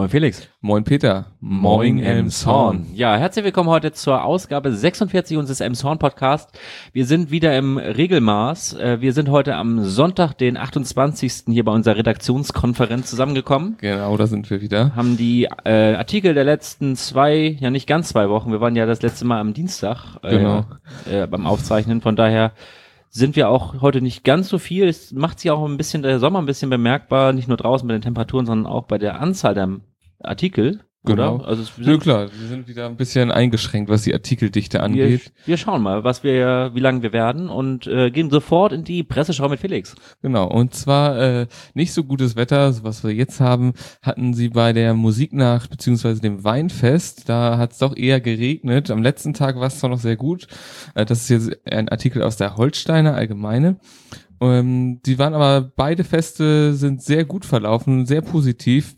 Moin Felix. Moin Peter. Moin Elmshorn. Ja, herzlich willkommen heute zur Ausgabe 46 unseres Elmshorn Podcast. Wir sind wieder im Regelmaß. Äh, wir sind heute am Sonntag, den 28. hier bei unserer Redaktionskonferenz zusammengekommen. Genau, da sind wir wieder. Haben die äh, Artikel der letzten zwei, ja nicht ganz zwei Wochen, wir waren ja das letzte Mal am Dienstag äh, Genau. äh, beim Aufzeichnen. Von daher sind wir auch heute nicht ganz so viel. Es macht sich auch ein bisschen der Sommer ein bisschen bemerkbar, nicht nur draußen bei den Temperaturen, sondern auch bei der Anzahl der Artikel. Genau. Oder? Also Nö, klar, wir sind wieder ein bisschen eingeschränkt, was die Artikeldichte wir, angeht. wir schauen mal, was wir, wie lange wir werden und äh, gehen sofort in die Presseschau mit Felix. Genau, und zwar äh, nicht so gutes Wetter, so was wir jetzt haben, hatten sie bei der Musiknacht beziehungsweise dem Weinfest. Da hat es doch eher geregnet. Am letzten Tag war es zwar noch sehr gut. Äh, das ist jetzt ein Artikel aus der Holsteiner Allgemeine. Ähm, die waren aber, beide Feste sind sehr gut verlaufen, sehr positiv.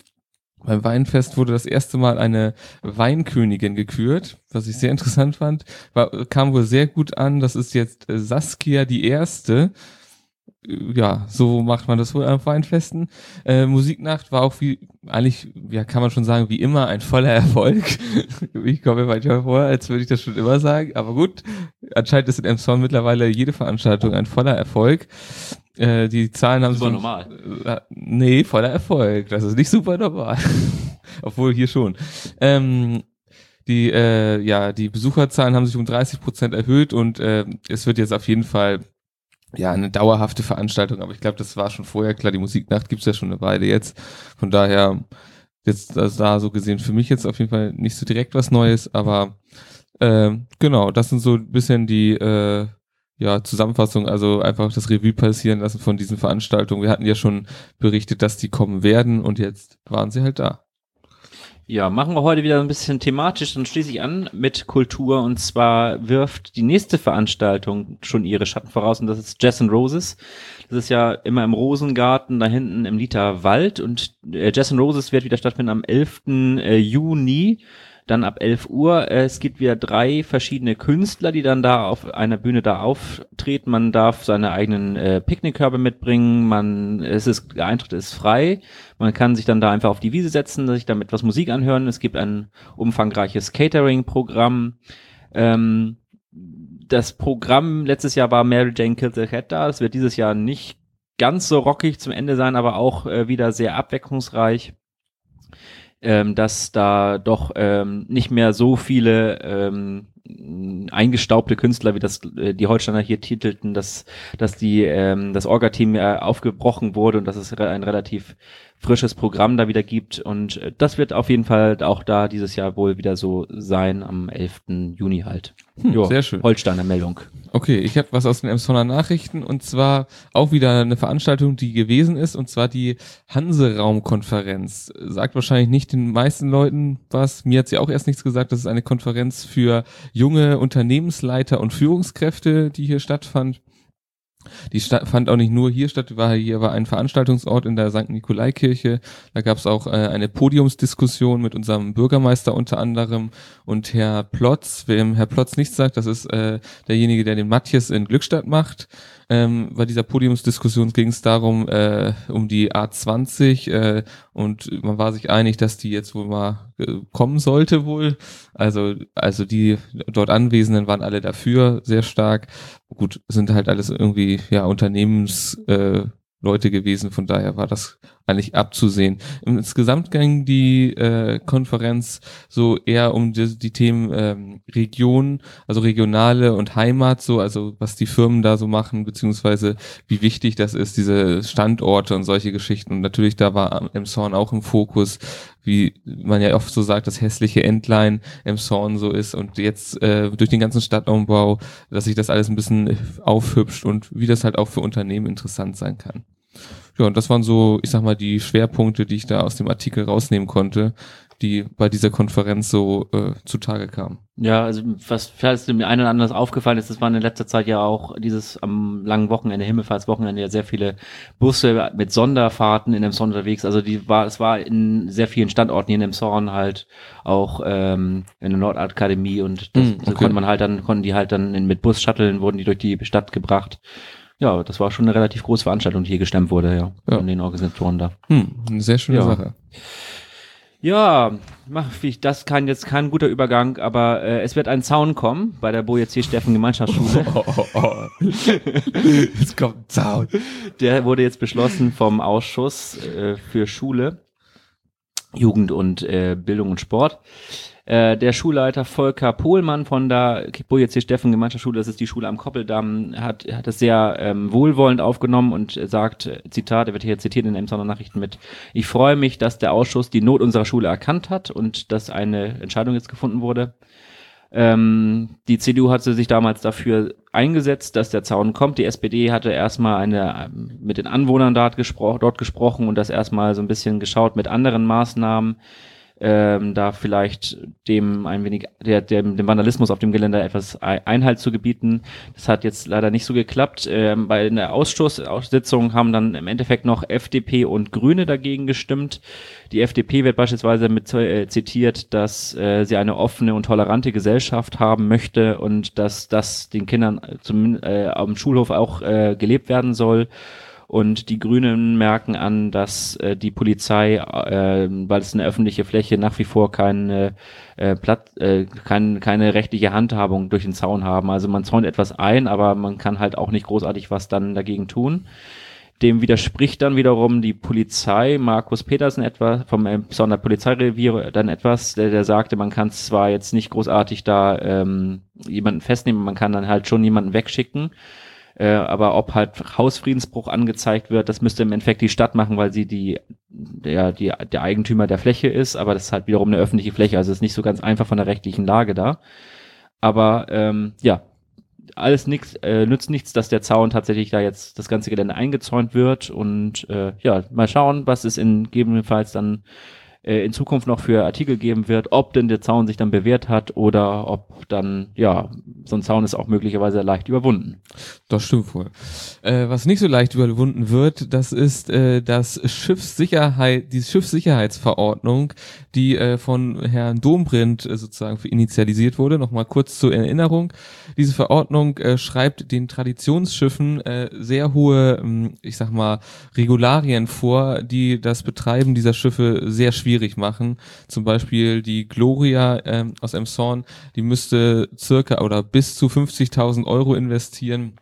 Beim Weinfest wurde das erste Mal eine Weinkönigin gekürt, was ich sehr interessant fand. War, kam wohl sehr gut an. Das ist jetzt äh, Saskia die Erste. Ja, so macht man das wohl am Weinfesten. Äh, Musiknacht war auch wie, eigentlich, ja, kann man schon sagen, wie immer ein voller Erfolg. ich komme mir manchmal vor, als würde ich das schon immer sagen. Aber gut, anscheinend ist in Emson mittlerweile jede Veranstaltung ein voller Erfolg. Äh, die Zahlen haben Super sich- normal. äh, Nee, voller Erfolg. Das ist nicht super normal. Obwohl hier schon. Ähm, die, äh, ja, die Besucherzahlen haben sich um 30 Prozent erhöht und äh, es wird jetzt auf jeden Fall ja eine dauerhafte Veranstaltung. Aber ich glaube, das war schon vorher klar. Die Musiknacht gibt's ja schon eine Weile jetzt. Von daher jetzt das da so gesehen für mich jetzt auf jeden Fall nicht so direkt was Neues, aber äh, genau, das sind so ein bisschen die äh, ja, Zusammenfassung, also einfach das Revue passieren lassen von diesen Veranstaltungen. Wir hatten ja schon berichtet, dass die kommen werden und jetzt waren sie halt da. Ja, machen wir heute wieder ein bisschen thematisch, dann schließe ich an mit Kultur und zwar wirft die nächste Veranstaltung schon ihre Schatten voraus und das ist Jazz and Roses. Das ist ja immer im Rosengarten da hinten im Liter Wald und äh, Jazz and Roses wird wieder stattfinden am 11. äh, Juni. Dann ab 11 Uhr. Äh, Es gibt wieder drei verschiedene Künstler, die dann da auf einer Bühne da auftreten. Man darf seine eigenen äh, Picknickkörbe mitbringen. Man, es ist, der Eintritt ist frei. Man kann sich dann da einfach auf die Wiese setzen, sich damit etwas Musik anhören. Es gibt ein umfangreiches Catering-Programm. Ähm, das Programm letztes Jahr war Mary Jane Kills the Cat da. Das wird dieses Jahr nicht ganz so rockig zum Ende sein, aber auch äh, wieder sehr abwechslungsreich. Ähm, dass da doch ähm, nicht mehr so viele ähm, eingestaubte Künstler, wie das äh, die Holsteiner hier titelten, dass, dass die, ähm, das Orga-Team äh, aufgebrochen wurde und dass es re ein relativ frisches Programm da wieder gibt. Und äh, das wird auf jeden Fall auch da dieses Jahr wohl wieder so sein, am 11. Juni halt. Hm, Jo, sehr schön. Holsteiner Meldung. Okay, ich habe was aus den Emsonner Nachrichten und zwar auch wieder eine Veranstaltung, die gewesen ist und zwar die Hanse-Raum-Konferenz. Sagt wahrscheinlich nicht den meisten Leuten was. Mir hat sie auch erst nichts gesagt. Das ist eine Konferenz für junge Unternehmensleiter und Führungskräfte, die hier stattfand. Die sta fand auch nicht nur hier statt, war hier war ein Veranstaltungsort in der St. Nikolaikirche. Da gab es auch äh, eine Podiumsdiskussion mit unserem Bürgermeister unter anderem und Herr Plotz. Wem Herr Plotz nichts sagt, das ist äh, derjenige, der den Matthias in Glückstadt macht. Ähm, bei dieser Podiumsdiskussion ging es darum, äh, um die A20 äh, und man war sich einig, dass die jetzt wohl mal äh, kommen sollte wohl. Also, also die dort Anwesenden waren alle dafür, sehr stark. Gut, sind halt alles irgendwie, ja, Unternehmens, äh, gewesen, von daher war das eigentlich abzusehen. Insgesamt ging die äh, Konferenz so eher um die, die Themen ähm, Region, also regionale und Heimat, so, also was die Firmen da so machen, beziehungsweise wie wichtig das ist, diese Standorte und solche Geschichten. Und natürlich da war Emshorn auch im Fokus, wie man ja oft so sagt, das hässliche Entlein Emshorn so ist und jetzt äh, durch den ganzen Stadtumbau, dass sich das alles ein bisschen aufhübscht und wie das halt auch für Unternehmen interessant sein kann. Ja, und das waren so, ich sag mal, die Schwerpunkte, die ich da aus dem Artikel rausnehmen konnte, die bei dieser Konferenz so äh, zutage kamen. Ja, also was falls dem einen oder anderen aufgefallen ist, das waren in letzter Zeit ja auch dieses am langen Wochenende, Himmelfahrtswochenende, ja sehr viele Busse mit Sonderfahrten in Emshorn unterwegs. Also die war, es war in sehr vielen Standorten hier in Emshorn halt auch ähm, in der Nordakademie und das, so okay. konnte man halt dann, konnten die halt dann in, mit Bus-Shutteln wurden die durch die Stadt gebracht. Ja, das war schon eine relativ große Veranstaltung, die hier gestemmt wurde, ja, Ja. von den Organisatoren da. Hm, eine sehr schöne Ja. Sache. Ja, mach, das kann jetzt kein guter Übergang, aber äh, es wird ein Zaun kommen bei der Boje C. Steffen Gemeinschaftsschule. Oh, oh, oh. jetzt kommt ein Zaun. Der wurde jetzt beschlossen vom Ausschuss äh, für Schule, Jugend und äh, Bildung und Sport. Äh, der Schulleiter Volker Pohlmann von der Boje C. Steffen Gemeinschaftsschule, das ist die Schule am Koppeldamm, hat, hat es sehr ähm, wohlwollend aufgenommen und sagt, Zitat, er wird hier zitiert in den Emsonner Nachrichten mit, ich freue mich, dass der Ausschuss die Not unserer Schule erkannt hat und dass eine Entscheidung jetzt gefunden wurde. Ähm, die CDU hatte sich damals dafür eingesetzt, dass der Zaun kommt. Die SPD hatte erstmal eine ähm, mit den Anwohnern dort, gespro dort gesprochen und das erstmal so ein bisschen geschaut mit anderen Maßnahmen ähm, da vielleicht dem ein wenig der, dem, dem Vandalismus auf dem Gelände etwas Einhalt zu gebieten. Das hat jetzt leider nicht so geklappt. Ähm, bei der Ausschusssitzung haben dann im Endeffekt noch FDP und Grüne dagegen gestimmt. Die FDP wird beispielsweise mit äh, zitiert, dass äh, sie eine offene und tolerante Gesellschaft haben möchte und dass das den Kindern zum, äh, am Schulhof auch äh, gelebt werden soll. Und die Grünen merken an, dass äh, die Polizei, äh, weil es eine öffentliche Fläche nach wie vor keine, äh, Platz, äh, kein, keine rechtliche Handhabung durch den Zaun haben. Also man zäunt etwas ein, aber man kann halt auch nicht großartig was dann dagegen tun. Dem widerspricht dann wiederum die Polizei, Markus Petersen etwa vom äh, Sonderpolizeirevier dann etwas, der, der sagte, man kann zwar jetzt nicht großartig da ähm, jemanden festnehmen, man kann dann halt schon jemanden wegschicken. Äh, aber ob halt Hausfriedensbruch angezeigt wird, das müsste im Endeffekt die Stadt machen, weil sie die, der, die, der Eigentümer der Fläche ist, aber das ist halt wiederum eine öffentliche Fläche, also ist nicht so ganz einfach von der rechtlichen Lage da. Aber ähm, ja, alles nix, äh, nützt nichts, dass der Zaun tatsächlich da jetzt das ganze Gelände eingezäunt wird und äh, ja, mal schauen, was es in gegebenenfalls dann äh, in Zukunft noch für Artikel geben wird, ob denn der Zaun sich dann bewährt hat oder ob dann, ja, so ein Zaun ist auch möglicherweise leicht überwunden. Das stimmt wohl. Äh, was nicht so leicht überwunden wird, das ist äh, das Schiffssicherheit, die Schiffssicherheitsverordnung, die äh, von Herrn Dombrind äh, sozusagen initialisiert wurde. Nochmal kurz zur Erinnerung. Diese Verordnung äh, schreibt den Traditionsschiffen äh, sehr hohe, ähm, ich sag mal, Regularien vor, die das Betreiben dieser Schiffe sehr schwierig schwierig machen. Zum Beispiel die Gloria ähm, aus Emshorn, die müsste circa oder bis zu 50.000 Euro investieren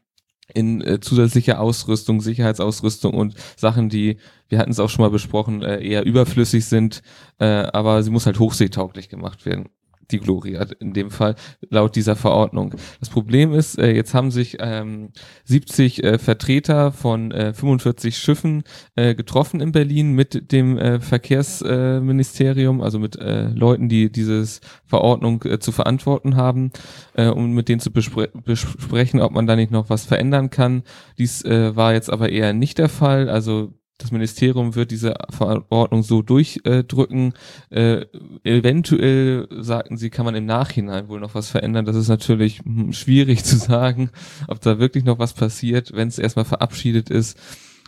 in äh, zusätzliche Ausrüstung, Sicherheitsausrüstung und Sachen, die, wir hatten es auch schon mal besprochen, äh, eher überflüssig sind, äh, aber sie muss halt hochseetauglich gemacht werden die Gloria in dem Fall laut dieser Verordnung. Das Problem ist, äh, jetzt haben sich ähm, 70 äh, Vertreter von äh, 45 Schiffen äh, getroffen in Berlin mit dem äh, Verkehrsministerium, also mit äh, Leuten, die dieses Verordnung äh, zu verantworten haben, äh, um mit denen zu bespre besprechen, ob man da nicht noch was verändern kann. Dies äh, war jetzt aber eher nicht der Fall. Also das Ministerium wird diese Verordnung so durchdrücken. Äh, eventuell, sagten sie, kann man im Nachhinein wohl noch was verändern. Das ist natürlich hm, schwierig zu sagen, ob da wirklich noch was passiert, wenn es erstmal verabschiedet ist.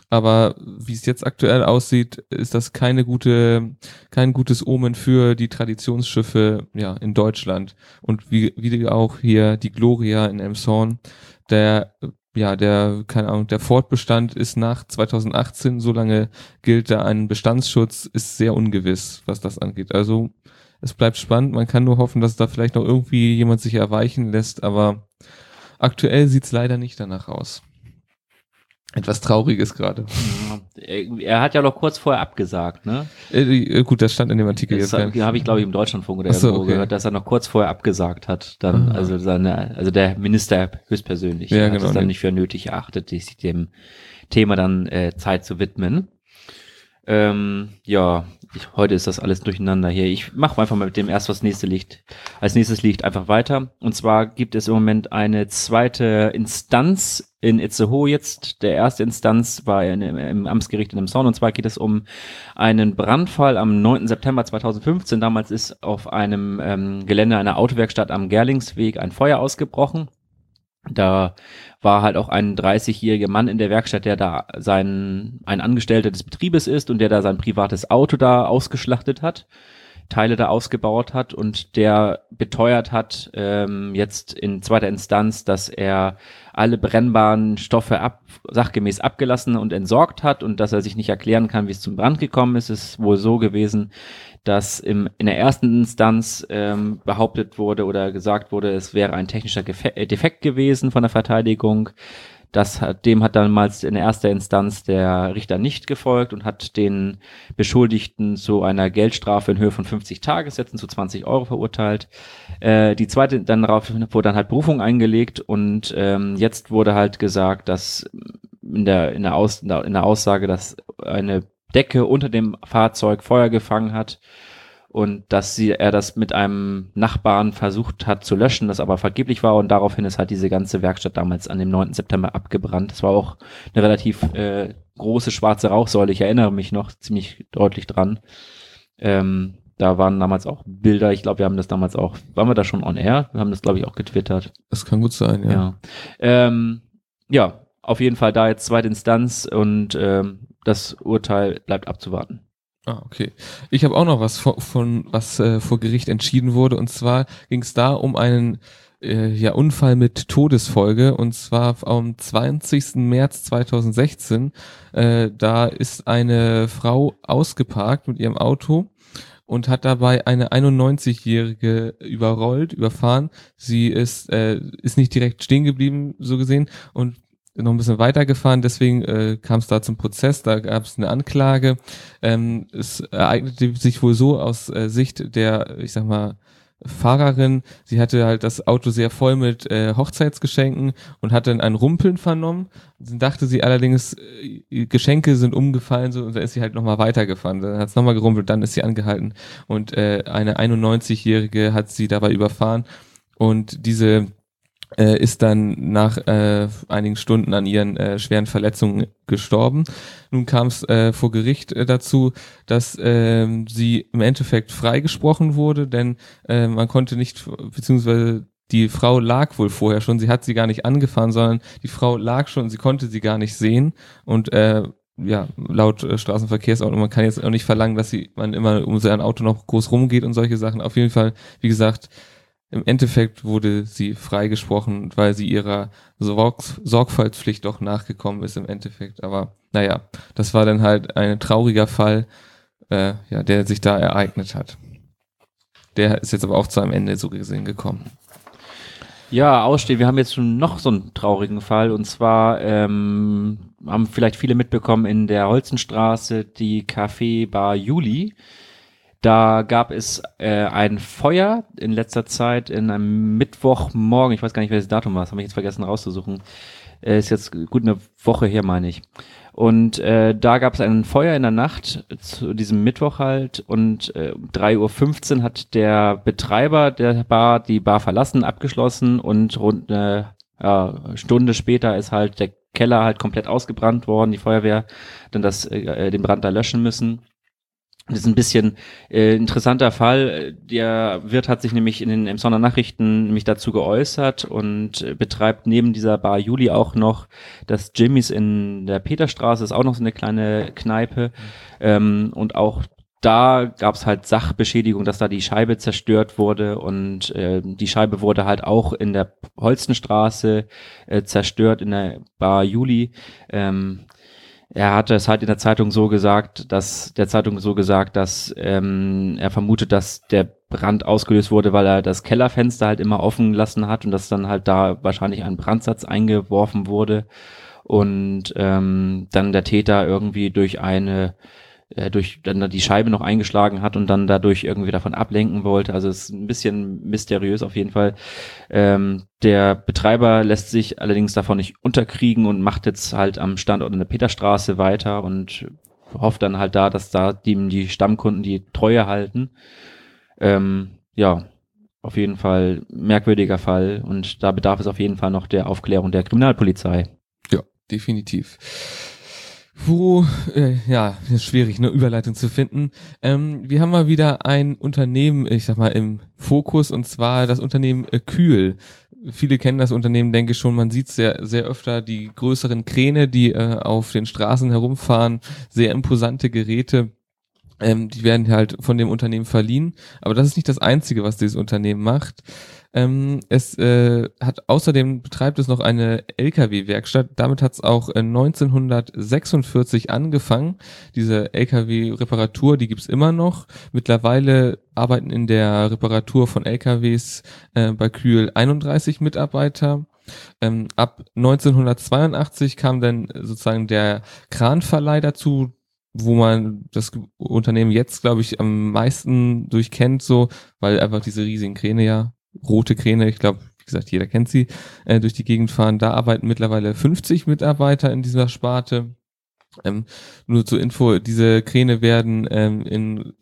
Aber wie es jetzt aktuell aussieht, ist das keine gute, kein gutes Omen für die Traditionsschiffe ja, in Deutschland. Und wie, wie auch hier die Gloria in Elmshorn, der ja, der, keine Ahnung, der Fortbestand ist nach 2018, solange gilt da ein Bestandsschutz, ist sehr ungewiss, was das angeht. Also es bleibt spannend, man kann nur hoffen, dass da vielleicht noch irgendwie jemand sich erweichen lässt, aber aktuell sieht's leider nicht danach aus etwas Trauriges gerade. Er hat ja noch kurz vorher abgesagt, ne? Äh, äh gut, das stand in dem Artikel das jetzt. habe ich, glaube ich, im Deutschlandfunk oder so, okay. gehört, dass er noch kurz vorher abgesagt hat. Dann, ah. also seine, also der Minister höchstpersönlich ja, hat genau, es dann nicht für nötig erachtet, sich dem Thema dann äh, Zeit zu widmen. Ähm, ja, ich, heute ist das alles durcheinander hier. Ich mache einfach mal mit dem erst, was nächste liegt. Als nächstes liegt einfach weiter. Und zwar gibt es im Moment eine zweite Instanz in Itzehoe jetzt. Der erste Instanz war in, im Amtsgericht in dem Zorn. Und zwar geht es um einen Brandfall am 9. September 2015. Damals ist auf einem ähm, Gelände einer Autowerkstatt am Gerlingsweg ein Feuer ausgebrochen. Da war halt auch ein 30-jähriger Mann in der Werkstatt, der da sein, ein Angestellter des Betriebes ist und der da sein privates Auto da ausgeschlachtet hat. Teile da ausgebaut hat und der beteuert hat, ähm, jetzt in zweiter Instanz, dass er alle brennbaren Stoffe ab, sachgemäß abgelassen und entsorgt hat und dass er sich nicht erklären kann, wie es zum Brand gekommen ist. Es ist wohl so gewesen, dass im, in der ersten Instanz ähm, behauptet wurde oder gesagt wurde, es wäre ein technischer Gefe äh, Defekt gewesen von der Verteidigung. Das hat, dem hat damals in erster Instanz der Richter nicht gefolgt und hat den Beschuldigten zu einer Geldstrafe in Höhe von 50 Tagessätzen zu 20 Euro verurteilt. Äh, die zweite, dann darauf wurde dann halt Berufung eingelegt und ähm, jetzt wurde halt gesagt, dass in der, in der, Aus, in der Aussage, dass eine Decke unter dem Fahrzeug Feuer gefangen hat und dass sie, er das mit einem Nachbarn versucht hat zu löschen, das aber vergeblich war und daraufhin ist halt diese ganze Werkstatt damals an dem 9. September abgebrannt. Das war auch eine relativ äh, große schwarze Rauchsäule, ich erinnere mich noch ziemlich deutlich dran. Ähm, da waren damals auch Bilder, ich glaube, wir haben das damals auch, waren wir da schon on air? Wir haben das, glaube ich, auch getwittert. Das kann gut sein, ja. Ja, ähm, ja auf jeden Fall da jetzt zweite Instanz und ähm, das Urteil bleibt abzuwarten. Ah, okay. Ich habe auch noch was von, von was äh, vor Gericht entschieden wurde und zwar ging es da um einen äh, ja Unfall mit Todesfolge und zwar am 20. März 2016. Äh, da ist eine Frau ausgeparkt mit ihrem Auto und hat dabei eine 91-jährige überrollt, überfahren. Sie ist äh, ist nicht direkt stehen geblieben, so gesehen und noch ein bisschen weitergefahren, deswegen äh, kam es da zum Prozess, da gab es eine Anklage. Ähm, es ereignete sich wohl so aus äh, Sicht der, ich sag mal, Fahrerin, sie hatte halt das Auto sehr voll mit äh, Hochzeitsgeschenken und hat dann ein Rumpeln vernommen. Dann dachte sie allerdings, äh, Geschenke sind umgefallen so, und dann ist sie halt nochmal weitergefahren. Dann hat es nochmal gerumpelt, dann ist sie angehalten und äh, eine 91-Jährige hat sie dabei überfahren und diese äh, ist dann nach äh, einigen Stunden an ihren äh, schweren Verletzungen gestorben. Nun kam es äh, vor Gericht äh, dazu, dass äh, sie im Endeffekt freigesprochen wurde, denn äh, man konnte nicht, beziehungsweise die Frau lag wohl vorher schon, sie hat sie gar nicht angefahren, sondern die Frau lag schon, sie konnte sie gar nicht sehen und äh, ja, laut äh, Straßenverkehrsordnung, man kann jetzt auch nicht verlangen, dass sie, man immer um sein Auto noch groß rumgeht und solche Sachen. Auf jeden Fall, wie gesagt, im Endeffekt wurde sie freigesprochen, weil sie ihrer Sorg Sorgfaltspflicht doch nachgekommen ist im Endeffekt. Aber naja, das war dann halt ein trauriger Fall, äh, ja, der sich da ereignet hat. Der ist jetzt aber auch zu einem Ende so gesehen gekommen. Ja, ausstehen. Wir haben jetzt schon noch so einen traurigen Fall und zwar ähm, haben vielleicht viele mitbekommen in der Holzenstraße die Café Bar Juli da gab es äh, ein Feuer in letzter Zeit in einem Mittwochmorgen. Ich weiß gar nicht, welches Datum war. Das habe ich jetzt vergessen rauszusuchen. Äh, ist jetzt gut eine Woche her, meine ich. Und äh, da gab es ein Feuer in der Nacht zu diesem Mittwoch halt und äh, 3.15 Uhr hat der Betreiber der Bar die Bar verlassen, abgeschlossen und rund eine ja, Stunde später ist halt der Keller halt komplett ausgebrannt worden, die Feuerwehr dann das, äh, den Brand da löschen müssen. Das ist ein bisschen äh, interessanter Fall. Der Wirt hat sich nämlich in den Emsonner Nachrichten nämlich dazu geäußert und äh, betreibt neben dieser Bar Juli auch noch das Jimmys in der Peterstraße, ist auch noch so eine kleine Kneipe. Ähm, und auch da gab es halt Sachbeschädigung, dass da die Scheibe zerstört wurde und äh, die Scheibe wurde halt auch in der Holstenstraße äh, zerstört, in der Bar Juli. Ähm, er hatte es halt in der Zeitung so gesagt, dass der Zeitung so gesagt, dass ähm, er vermutet, dass der Brand ausgelöst wurde, weil er das Kellerfenster halt immer offen lassen hat und dass dann halt da wahrscheinlich ein Brandsatz eingeworfen wurde. Und ähm, dann der Täter irgendwie durch eine äh, durch dann die Scheibe noch eingeschlagen hat und dann dadurch irgendwie davon ablenken wollte. Also es ist ein bisschen mysteriös auf jeden Fall. Ähm, der Betreiber lässt sich allerdings davon nicht unterkriegen und macht jetzt halt am Standort in der Peterstraße weiter und hofft dann halt da, dass da die, die Stammkunden die Treue halten. Ähm, ja, auf jeden Fall merkwürdiger Fall und da bedarf es auf jeden Fall noch der Aufklärung der Kriminalpolizei. Ja, definitiv wo, äh, ja, ist schwierig, eine Überleitung zu finden. Ähm, wir haben mal wieder ein Unternehmen, ich sag mal, im Fokus und zwar das Unternehmen äh, Kühl. Viele kennen das Unternehmen, denke ich schon. Man sieht sehr, sehr öfter die größeren Kräne, die äh, auf den Straßen herumfahren, sehr imposante Geräte Ähm, die werden halt von dem Unternehmen verliehen. Aber das ist nicht das Einzige, was dieses Unternehmen macht. Ähm, es äh, hat außerdem betreibt es noch eine LKW-Werkstatt. Damit hat es auch äh, 1946 angefangen. Diese LKW-Reparatur, die gibt's immer noch. Mittlerweile arbeiten in der Reparatur von LKWs äh, bei Kühl 31 Mitarbeiter. Ähm, ab 1982 kam dann sozusagen der Kranverleih dazu, wo man das Unternehmen jetzt, glaube ich, am meisten durchkennt, so, weil einfach diese riesigen Kräne ja rote Kräne, ich glaube, wie gesagt, jeder kennt sie, äh, durch die Gegend fahren. Da arbeiten mittlerweile 50 Mitarbeiter in dieser Sparte. Ähm, nur zur Info, diese Kräne werden ähm, in,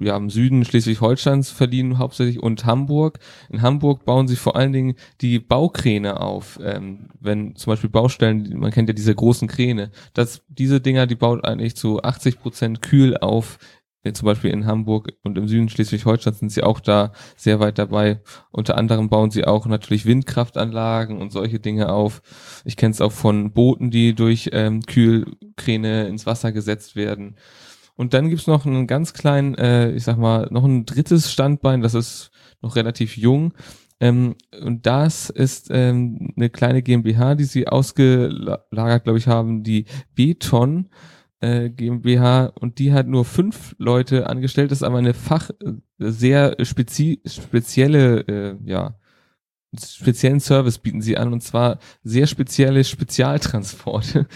ja, im Süden Schleswig-Holsteins verliehen hauptsächlich und Hamburg. In Hamburg bauen sie vor allen Dingen die Baukräne auf. Ähm, wenn zum Beispiel Baustellen, man kennt ja diese großen Kräne, das, diese Dinger, die baut eigentlich zu 80 Prozent kühl auf zum Beispiel in Hamburg und im Süden Schleswig-Holstein sind sie auch da sehr weit dabei. Unter anderem bauen sie auch natürlich Windkraftanlagen und solche Dinge auf. Ich kenne es auch von Booten, die durch ähm, Kühlkräne ins Wasser gesetzt werden. Und dann gibt's noch einen ganz kleinen, äh, ich sag mal, noch ein drittes Standbein, das ist noch relativ jung. Ähm, und das ist ähm, eine kleine GmbH, die sie ausgelagert, glaube ich, haben, die Beton äh, GmbH und die hat nur fünf Leute angestellt, das ist aber eine Fach, äh, sehr spezi spezielle, äh, ja, speziellen Service bieten sie an und zwar sehr spezielle Spezialtransporte.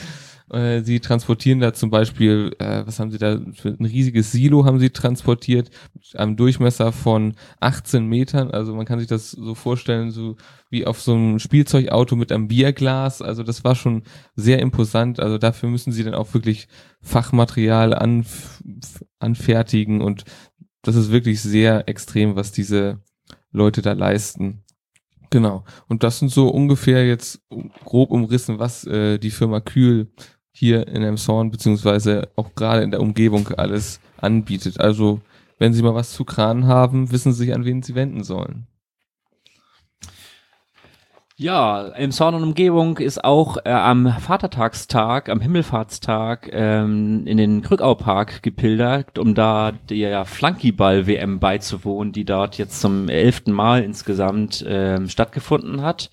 Äh, sie transportieren da zum Beispiel, äh, was haben sie da, für ein riesiges Silo haben sie transportiert, mit einem Durchmesser von 18 Metern. Also man kann sich das so vorstellen, so wie auf so einem Spielzeugauto mit einem Bierglas. Also das war schon sehr imposant. Also dafür müssen sie dann auch wirklich Fachmaterial anf anfertigen und das ist wirklich sehr extrem, was diese Leute da leisten. Genau. Und das sind so ungefähr jetzt grob umrissen, was äh, die Firma Kühl hier in Emshorn beziehungsweise auch gerade in der Umgebung alles anbietet. Also wenn Sie mal was zu Kran haben, wissen Sie, an wen Sie wenden sollen. Ja, Emshorn und Umgebung ist auch äh, am Vatertagstag, am Himmelfahrtstag ähm, in den Krückau-Park gepildert, um da der Flankyball-WM beizuwohnen, die dort jetzt zum elften Mal insgesamt ähm, stattgefunden hat.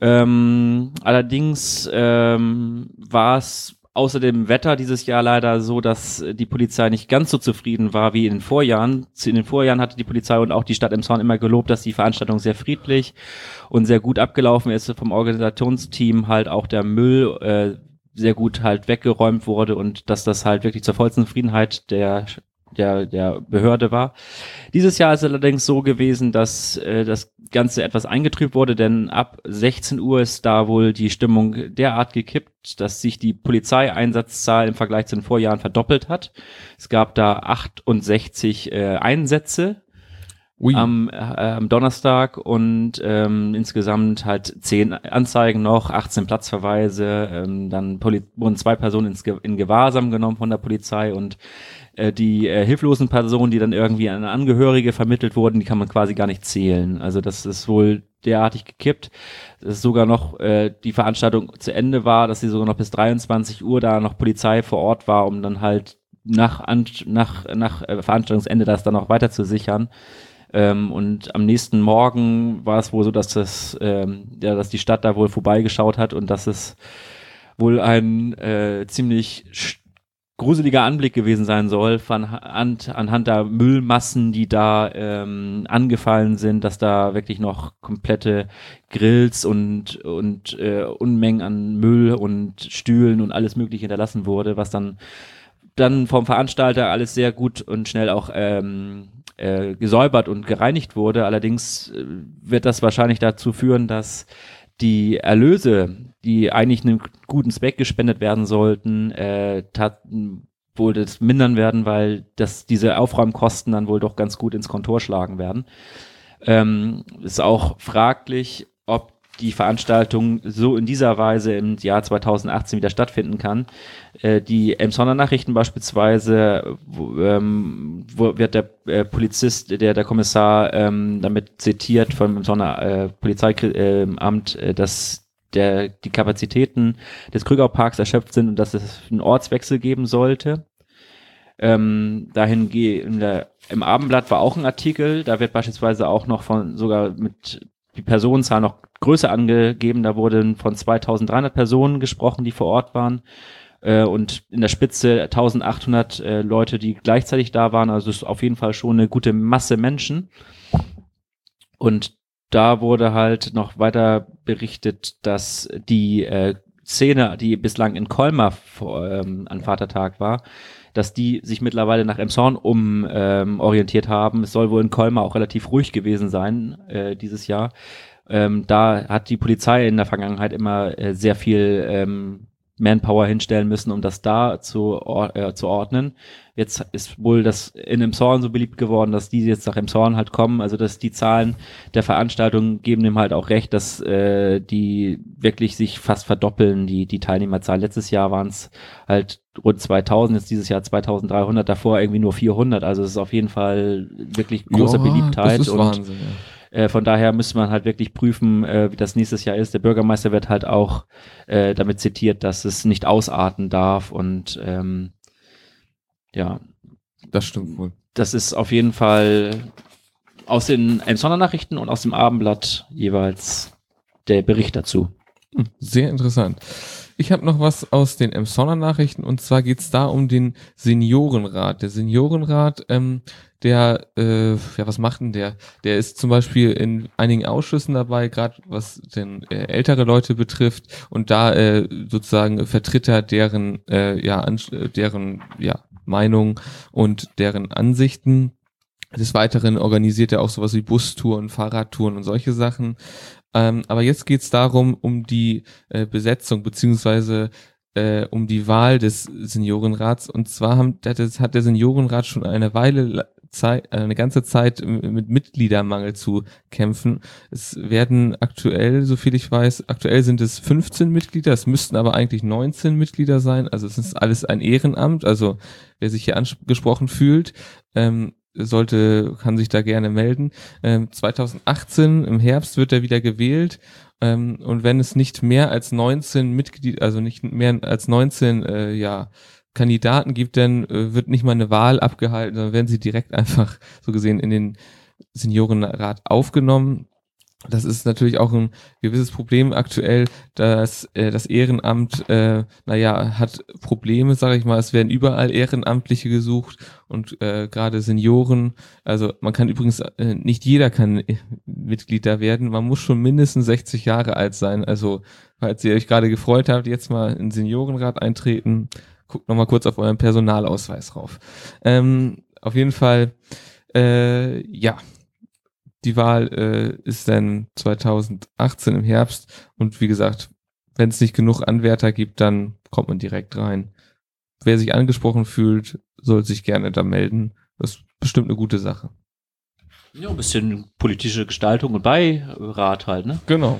Ähm, allerdings ähm, war es außer dem Wetter dieses Jahr leider so, dass die Polizei nicht ganz so zufrieden war wie in den Vorjahren. In den Vorjahren hatte die Polizei und auch die Stadt Emshorn immer gelobt, dass die Veranstaltung sehr friedlich und sehr gut abgelaufen ist. Vom Organisationsteam halt auch der Müll äh, sehr gut halt weggeräumt wurde und dass das halt wirklich zur vollsten Zufriedenheit der der, der Behörde war. Dieses Jahr ist es allerdings so gewesen, dass äh, das Ganze etwas eingetrübt wurde, denn ab 16 Uhr ist da wohl die Stimmung derart gekippt, dass sich die Polizeieinsatzzahl im Vergleich zu den Vorjahren verdoppelt hat. Es gab da 68 äh, Einsätze Ui. am, äh, am Donnerstag und ähm, insgesamt halt zehn Anzeigen noch, 18 Platzverweise, ähm, dann Poli wurden zwei Personen ins Ge in Gewahrsam genommen von der Polizei und äh, die äh, hilflosen Personen, die dann irgendwie an Angehörige vermittelt wurden, die kann man quasi gar nicht zählen. Also das ist wohl derartig gekippt, dass sogar noch äh, die Veranstaltung zu Ende war, dass sie sogar noch bis 23 Uhr da noch Polizei vor Ort war, um dann halt nach, nach, nach äh, Veranstaltungsende das dann noch weiter zu sichern. Ähm, und am nächsten Morgen war es wohl so, dass das, ähm, ja, dass die Stadt da wohl vorbeigeschaut hat und dass es wohl ein äh, ziemlich gruseliger Anblick gewesen sein soll, von an, anhand der Müllmassen, die da ähm, angefallen sind, dass da wirklich noch komplette Grills und, und äh, Unmengen an Müll und Stühlen und alles Mögliche hinterlassen wurde, was dann dann vom Veranstalter alles sehr gut und schnell auch ähm, äh, gesäubert und gereinigt wurde. Allerdings äh, wird das wahrscheinlich dazu führen, dass die Erlöse, die eigentlich einem guten Zweck gespendet werden sollten, äh, wohl das mindern werden, weil das, diese Aufräumkosten dann wohl doch ganz gut ins Kontor schlagen werden. Ähm, ist auch fraglich, ob die Veranstaltung so in dieser Weise im Jahr 2018 wieder stattfinden kann. Äh, die Emsonner Nachrichten beispielsweise, wo, ähm, wo wird der äh, Polizist, der, der Kommissar ähm, damit zitiert vom Emsonner äh, Polizeiamt, äh, dass der, die Kapazitäten des Krügerparks erschöpft sind und dass es einen Ortswechsel geben sollte. Ähm, dahin der, im Abendblatt war auch ein Artikel, da wird beispielsweise auch noch von sogar mit die Personenzahl noch größer angegeben, da wurden von 2300 Personen gesprochen, die vor Ort waren äh, und in der Spitze 1800 äh, Leute, die gleichzeitig da waren, also ist auf jeden Fall schon eine gute Masse Menschen. Und da wurde halt noch weiter berichtet, dass die äh, Szene, die bislang in Colmar ähm, an Vatertag war, dass die sich mittlerweile nach Emshorn um ähm, orientiert haben. Es soll wohl in Colmar auch relativ ruhig gewesen sein äh, dieses Jahr. Ähm, da hat die Polizei in der Vergangenheit immer äh, sehr viel ähm, Manpower hinstellen müssen, um das da zu, or äh, zu ordnen. Jetzt ist wohl das in Emshorn so beliebt geworden, dass die jetzt nach Emshorn halt kommen. Also dass die Zahlen der Veranstaltung geben dem halt auch recht, dass äh, die wirklich sich fast verdoppeln, die, die Teilnehmerzahl. Letztes Jahr waren es halt rund 2000, jetzt dieses Jahr 2300, davor irgendwie nur 400. Also es ist auf jeden Fall wirklich große Ja, Beliebtheit. Das ist und Wahnsinn, ja. Äh, von daher müsste man halt wirklich prüfen, äh, wie das nächstes Jahr ist. Der Bürgermeister wird halt auch äh, damit zitiert, dass es nicht ausarten darf und ähm, ja, Das stimmt wohl. das ist auf jeden Fall aus den Elmshorner Nachrichten und aus dem Abendblatt jeweils der Bericht dazu. Hm, Sehr interessant. Ich habe noch was aus den Emsonner Nachrichten und zwar geht's da um den Seniorenrat. Der Seniorenrat, ähm, der, äh, ja, was macht denn der? Der ist zum Beispiel in einigen Ausschüssen dabei, gerade was denn äh, ältere Leute betrifft und da äh, sozusagen vertritt er deren, äh, ja, deren, ja, Meinung und deren Ansichten. Des Weiteren organisiert er auch sowas wie Bustouren, Fahrradtouren und solche Sachen. Ähm, aber jetzt geht's darum, um die äh, Besetzung beziehungsweise äh, um die Wahl des Seniorenrats. Und zwar haben, hat, das, hat der Seniorenrat schon eine Weile Zeit, eine ganze Zeit mit Mitgliedermangel zu kämpfen. Es werden aktuell, so viel ich weiß, aktuell sind es 15 Mitglieder, es müssten aber eigentlich 19 Mitglieder sein. Also es ist alles ein Ehrenamt. Also wer sich hier angesprochen fühlt, ähm, sollte, kann sich da gerne melden. Ähm, 2018 im Herbst wird er wieder gewählt. Ähm, und wenn es nicht mehr als 19 Mitglieder, also nicht mehr als 19, äh, ja, Kandidaten gibt, dann äh, wird nicht mal eine Wahl abgehalten, sondern werden sie direkt einfach so gesehen in den Seniorenrat aufgenommen. Das ist natürlich auch ein gewisses Problem aktuell, dass äh, das Ehrenamt, äh, naja, hat Probleme, sage ich mal. Es werden überall Ehrenamtliche gesucht und äh, gerade Senioren. Also man kann übrigens, äh, nicht jeder kann äh, Mitglied da werden. Man muss schon mindestens 60 Jahre alt sein. Also falls ihr euch gerade gefreut habt, jetzt mal in Seniorenrat eintreten, guckt nochmal kurz auf euren Personalausweis rauf. Ähm, auf jeden Fall, äh, ja, die Wahl äh, ist dann 2018 im Herbst und wie gesagt, wenn es nicht genug Anwärter gibt, dann kommt man direkt rein. Wer sich angesprochen fühlt, soll sich gerne da melden. Das ist bestimmt eine gute Sache. Ja, ein bisschen politische Gestaltung und Beirat halt, ne? Genau.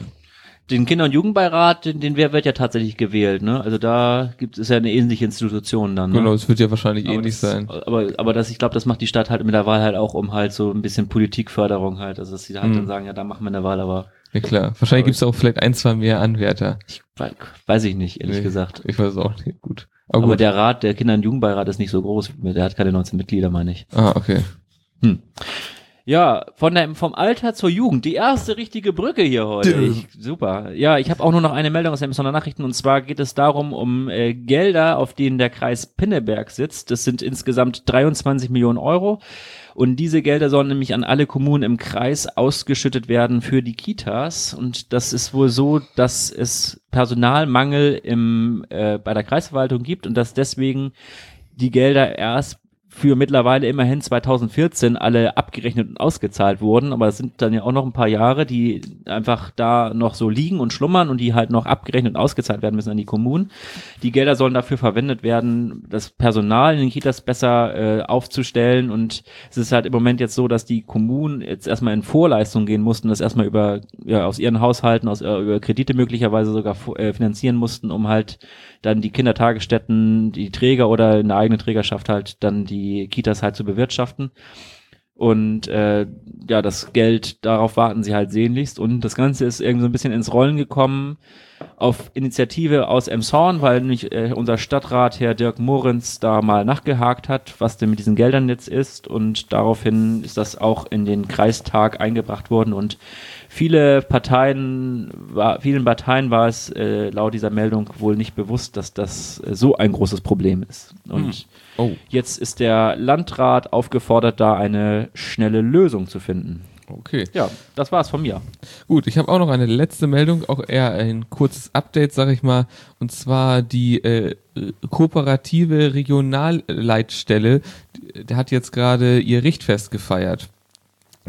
Den Kinder- und Jugendbeirat, den, den wer wird ja tatsächlich gewählt, ne? Also da gibt es ja eine ähnliche Institution dann. Ne? Genau, es wird ja wahrscheinlich Aber ähnlich das, sein. Aber, aber das, ich glaube, das macht die Stadt halt mit der Wahl halt auch um halt so ein bisschen Politikförderung halt. Also dass sie halt Mhm. dann sagen, ja, da machen wir eine Wahl, aber Ja klar. Wahrscheinlich gibt es auch vielleicht ein, zwei mehr Anwärter. ich wei- weiß ich nicht, ehrlich Nee, gesagt. Ich weiß auch nicht. Gut. Aber, Aber, gut. der Rat, der Kinder- und Jugendbeirat ist nicht so groß. Der hat keine 19 Mitglieder, meine ich. ah, okay. Hm. Ja, von der, vom Alter zur Jugend. Die erste richtige Brücke hier heute. Ich, super. Ja, ich habe auch nur noch eine Meldung aus den Emsonner Nachrichten und zwar geht es darum, um äh, Gelder, auf denen der Kreis Pinneberg sitzt. Das sind insgesamt 23 Millionen Euro. Und diese Gelder sollen nämlich an alle Kommunen im Kreis ausgeschüttet werden für die Kitas. Und das ist wohl so, dass es Personalmangel im, äh, bei der Kreisverwaltung gibt und dass deswegen die Gelder erst für mittlerweile immerhin 2014 alle abgerechnet und ausgezahlt wurden, aber es sind dann ja auch noch ein paar Jahre, die einfach da noch so liegen und schlummern und die halt noch abgerechnet und ausgezahlt werden müssen an die Kommunen. Die Gelder sollen dafür verwendet werden, das Personal in den Kitas besser äh, aufzustellen und es ist halt im Moment jetzt so, dass die Kommunen jetzt erstmal in Vorleistung gehen mussten, das erstmal über ja, aus ihren Haushalten, aus äh, über Kredite möglicherweise sogar äh, finanzieren mussten, um halt dann die Kindertagesstätten, die Träger oder in der eigenen Trägerschaft halt dann die Kitas halt zu bewirtschaften. Und äh, ja, das Geld, darauf warten sie halt sehnlichst. Und das Ganze ist irgendwie so ein bisschen ins Rollen gekommen. auf Initiative aus Emshorn, weil nämlich äh, unser Stadtrat, Herr Dirk Morenz, da mal nachgehakt hat, was denn mit diesen Geldern jetzt ist. Und daraufhin ist das auch in den Kreistag eingebracht worden. Und viele Parteien, war, vielen Parteien war es äh, laut dieser Meldung wohl nicht bewusst, dass das äh, so ein großes Problem ist. Und Hm. Oh, jetzt ist der Landrat aufgefordert, da eine schnelle Lösung zu finden. okay. Ja, das war's von mir. Gut, ich habe auch noch eine letzte Meldung, auch eher ein kurzes Update, sag ich mal, und zwar die äh, kooperative Regionalleitstelle, die- der hat jetzt gerade ihr Richtfest gefeiert.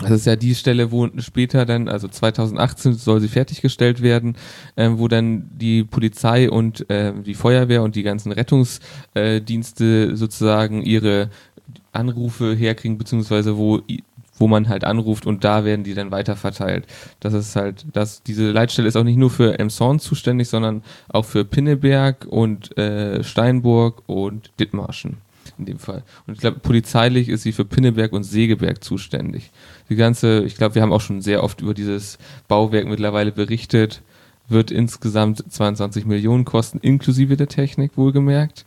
Das ist ja die Stelle, wo später dann, also 2018 soll sie fertiggestellt werden, ähm, wo dann die Polizei und ähm, die Feuerwehr und die ganzen Rettungsdienste sozusagen ihre Anrufe herkriegen, beziehungsweise wo wo man halt anruft und da werden die dann weiter verteilt. Das ist halt, das, diese Leitstelle ist auch nicht nur für Emshorn zuständig, sondern auch für Pinneberg und äh, Steinburg und Dithmarschen in dem Fall. Und ich glaube, polizeilich ist sie für Pinneberg und Segeberg zuständig. Die ganze, ich glaube, wir haben auch schon sehr oft über dieses Bauwerk mittlerweile berichtet, wird insgesamt 22 Millionen kosten, inklusive der Technik wohlgemerkt.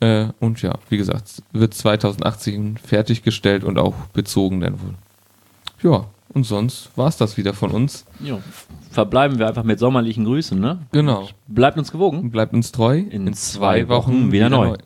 Äh, und ja, wie gesagt, wird 2018 fertiggestellt und auch bezogen dann wohl. Ja, und sonst war's das wieder von uns. Jo. Verbleiben wir einfach mit sommerlichen Grüßen, ne? Genau. Bleibt uns gewogen. Bleibt uns treu. In zwei Wochen wieder neu.